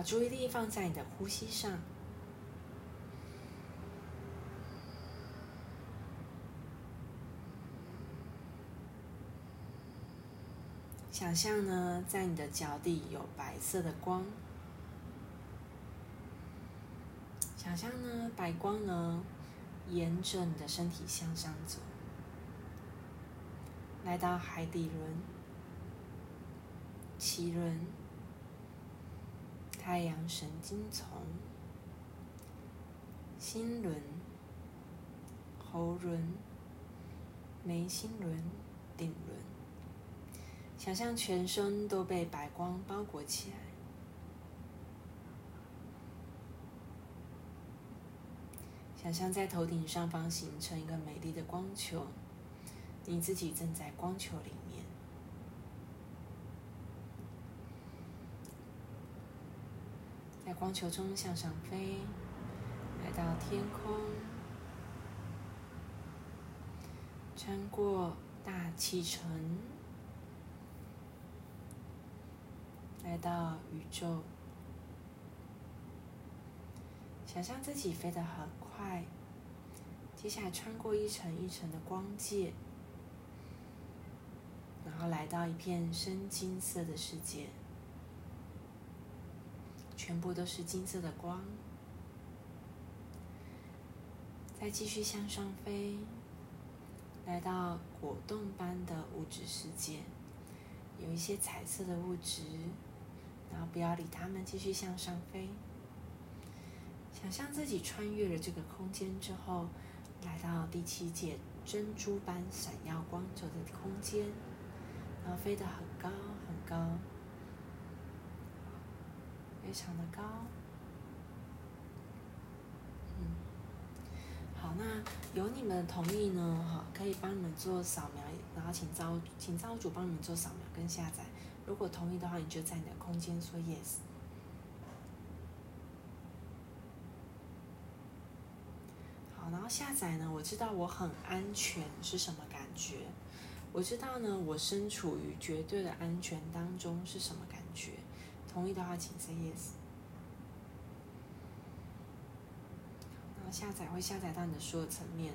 把注意力放在你的呼吸上。想象呢，在你的脚底有白色的光。想象呢，白光呢，沿着你的身体向上走，来到海底轮、脐轮、太阳神经丛、心轮、喉轮、眉心轮、顶轮。想象全身都被白光包裹起来，想象在头顶上方形成一个美丽的光球，你自己正在光球里面，在光球中向上飞，来到天空，穿过大气层。来到宇宙，想象自己飞得很快，接下来穿过一层一层的光界，然后来到一片深金色的世界，全部都是金色的光。再继续向上飞，来到果冻般的物质世界，有一些彩色的物质。然后不要理他们，继续向上飞。想象自己穿越了这个空间之后，来到第七界珍珠般闪耀光泽的空间，然后飞得很高很高，非常的高。嗯，好，那有你们的同意呢？哈，可以帮你们做扫描，然后请招请招主帮你们做扫描跟下载。如果同意的话，你就在你的空间说 yes。好，然后下载呢？我知道我很安全是什么感觉？我知道呢，我身处于绝对的安全当中是什么感觉？同意的话，请 say yes。然后下载会下载到你的所有层面。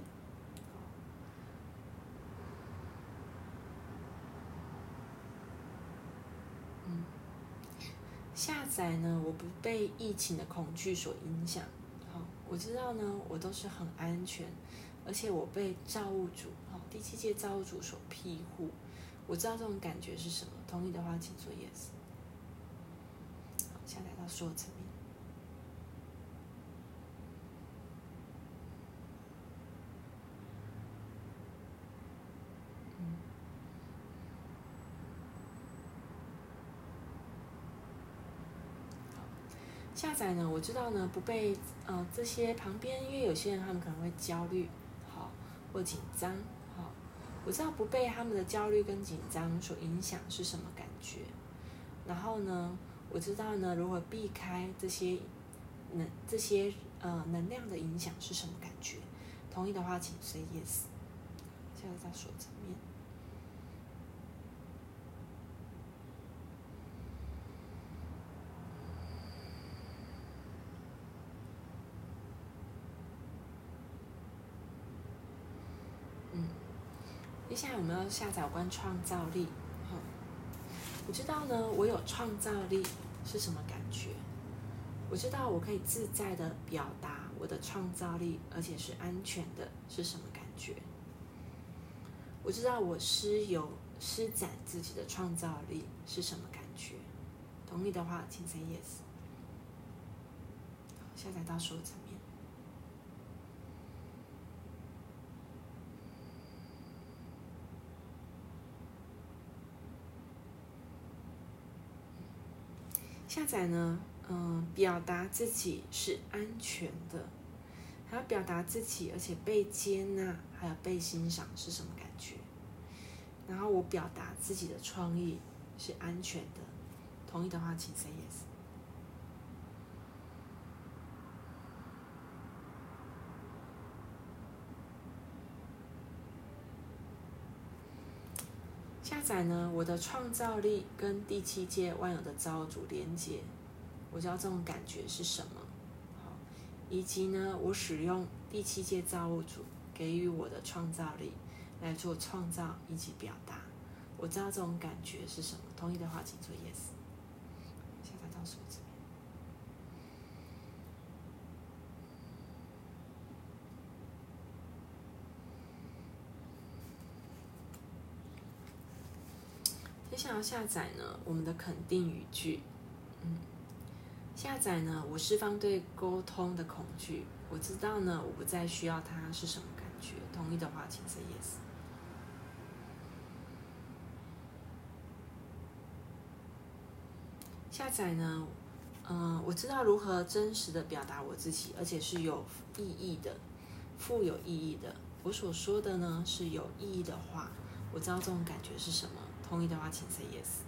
下载呢，我不被疫情的恐惧所影响。好，我知道呢，我都是很安全，而且我被造物主，好，第七届造物主所庇护。我知道这种感觉是什么。同意的话，请说 yes。下载到所有层面。下载呢，我知道呢，不被呃这些旁边，因为有些人他们可能会焦虑，好或紧张，好，我知道不被他们的焦虑跟紧张所影响是什么感觉。然后呢，我知道呢，如何避开这些能这些呃能量的影响是什么感觉。同意的话，请 say yes。现在在说层面。接下来我们要下载有关创造力。好，我知道呢，我有创造力是什么感觉？我知道我可以自在的表达我的创造力，而且是安全的，是什么感觉？我知道我施有施展自己的创造力是什么感觉？同意的话，请 say yes。下载到收藏层。下载呢，嗯，表达自己是安全的，还要表达自己，而且被接纳，还有被欣赏是什么感觉？然后我表达自己的创意是安全的，同意的话请 say yes。下载呢，我的创造力跟第七届万有的造物主连接，我知道这种感觉是什么。好，以及呢，我使用第七届造物主给予我的创造力来做创造以及表达。我知道这种感觉是什么。同意的话，请做 yes。下载到数字。你想要下载呢，我们的肯定语句。嗯，下载呢，我释放对沟通的恐惧。我知道呢，我不再需要它是什么感觉。同意的话，请说 yes。下载呢，嗯，我知道如何真实的表达我自己，而且是有意义的，富有意义的。我所说的呢是有意义的话。我知道这种感觉是什么。同意的话，请 say yes。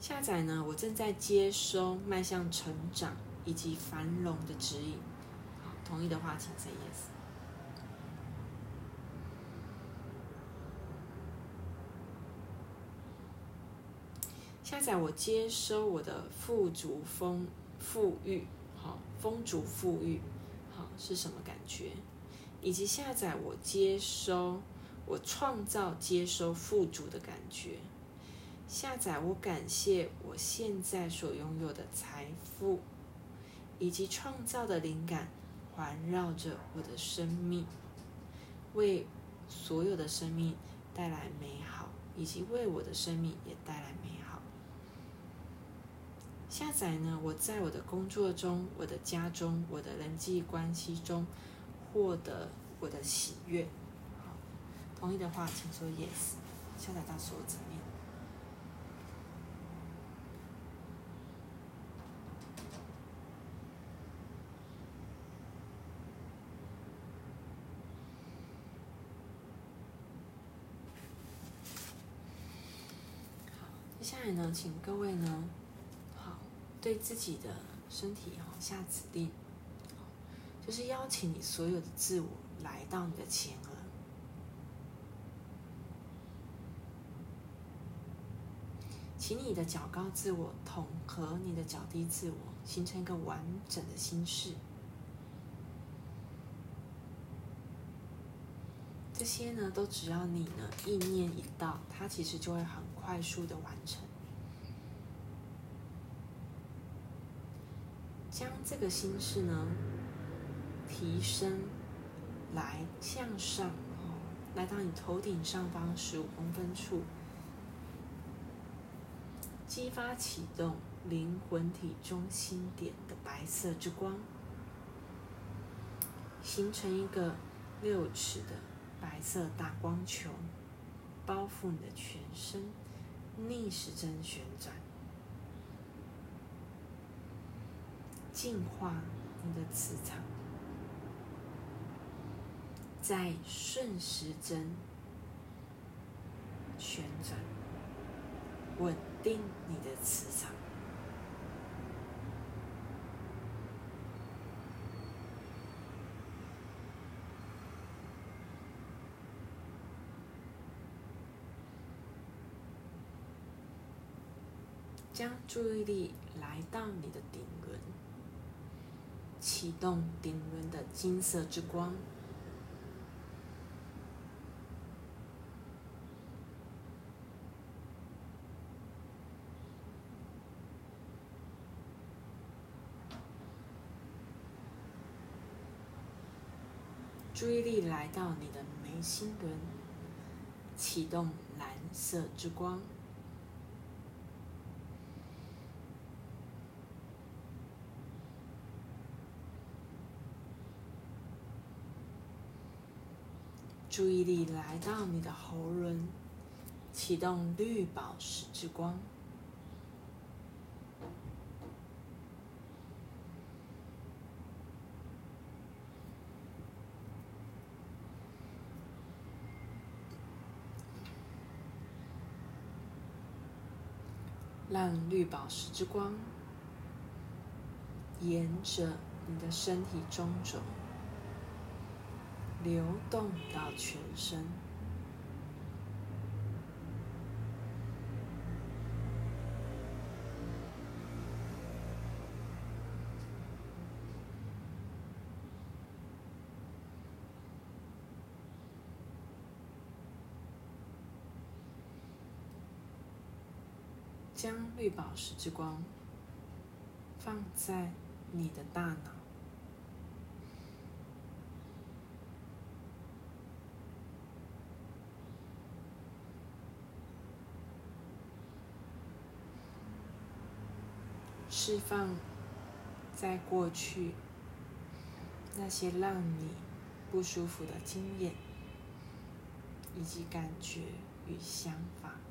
下载呢，我正在接收迈向成长以及繁荣的指引。同意的话，请 say yes。下载我接收我的富足丰富裕，好，丰足富裕，好是什么感觉？以及下载我接收我创造接收富足的感觉。下载我感谢我现在所拥有的财富，以及创造的灵感环绕着我的生命，为所有的生命带来美好，以及为我的生命也带来美。下载呢？我在我的工作中、我的家中、我的人际关系中获得我的喜悦。好，同意的话请说 yes。下载到所有层面。好，接下来呢，请各位呢。对自己的身体哈下指令，就是邀请你所有的自我来到你的前额，请你的较高自我统合你的较低自我，形成一个完整的心事。这些呢，都只要你呢意念一到，它其实就会很快速的完成。将这个心事呢提升来向上哦，来到你头顶上方十五公分处，激发启动灵魂体中心点的白色之光，形成一个六尺的白色大光球，包覆你的全身，逆时针旋转。净化你的磁场，在顺时针旋转，稳定你的磁场，将注意力来到你的顶轮。启动顶轮的金色之光，注意力来到你的眉心轮，启动蓝色之光。注意力来到你的喉轮，启动绿宝石之光。让绿宝石之光沿着你的身体中轴。流动到全身。将绿宝石之光放在你的大脑。释放在过去那些让你不舒服的经验以及感觉与想法。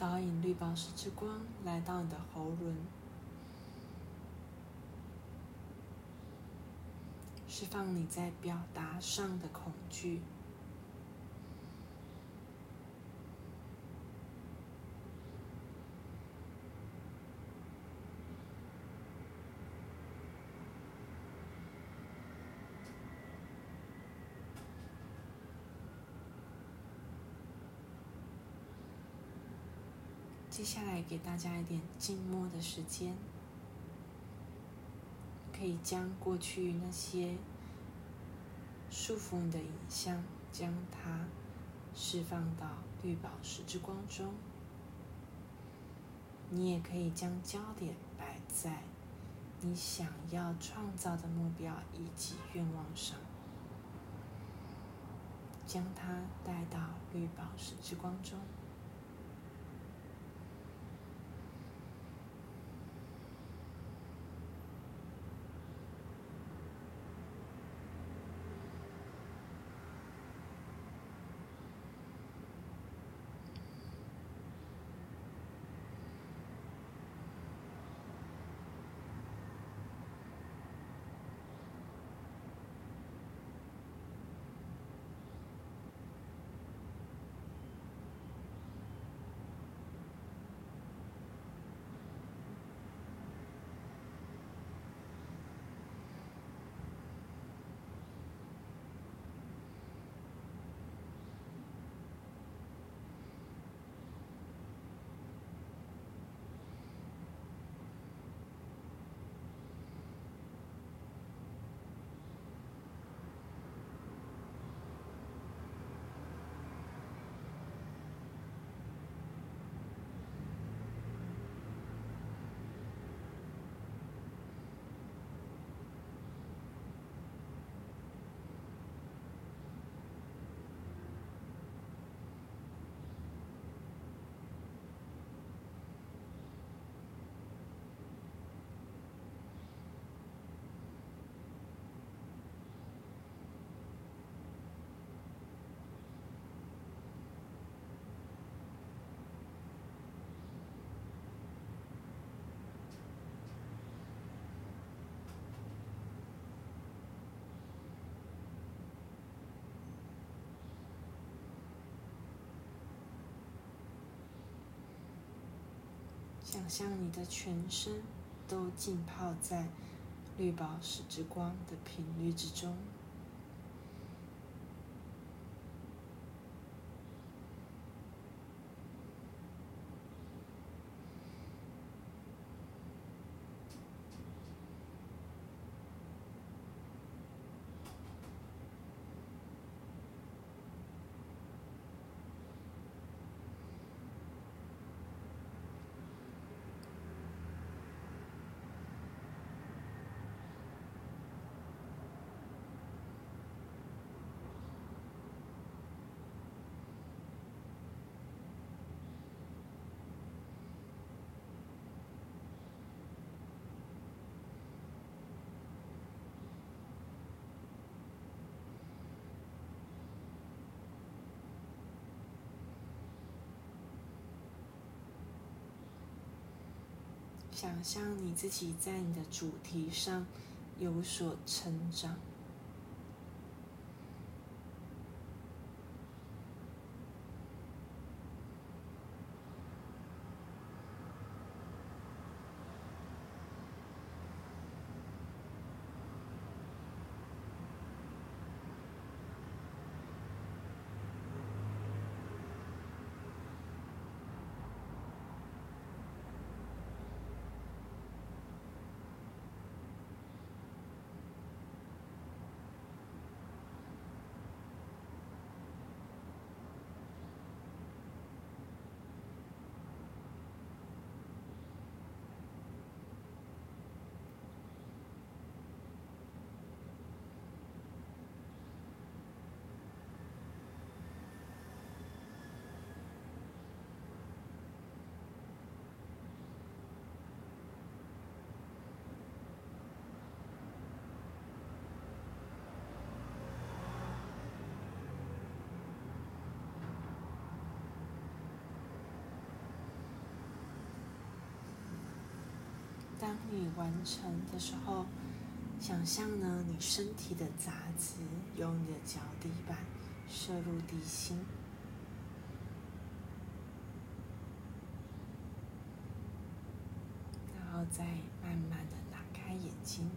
导引绿宝石之光来到你的喉轮，释放你在表达上的恐惧。下来给大家一点静默的时间，可以将过去那些束缚你的影像，将它释放到绿宝石之光中。你也可以将焦点摆在你想要创造的目标以及愿望上，将它带到绿宝石之光中。想象你的全身都浸泡在绿宝石之光的频率之中。想象你自己在你的主题上有所成长。当你完成的时候，想象呢，你身体的杂质由你的脚底板射入地心，然后再慢慢的打开眼睛。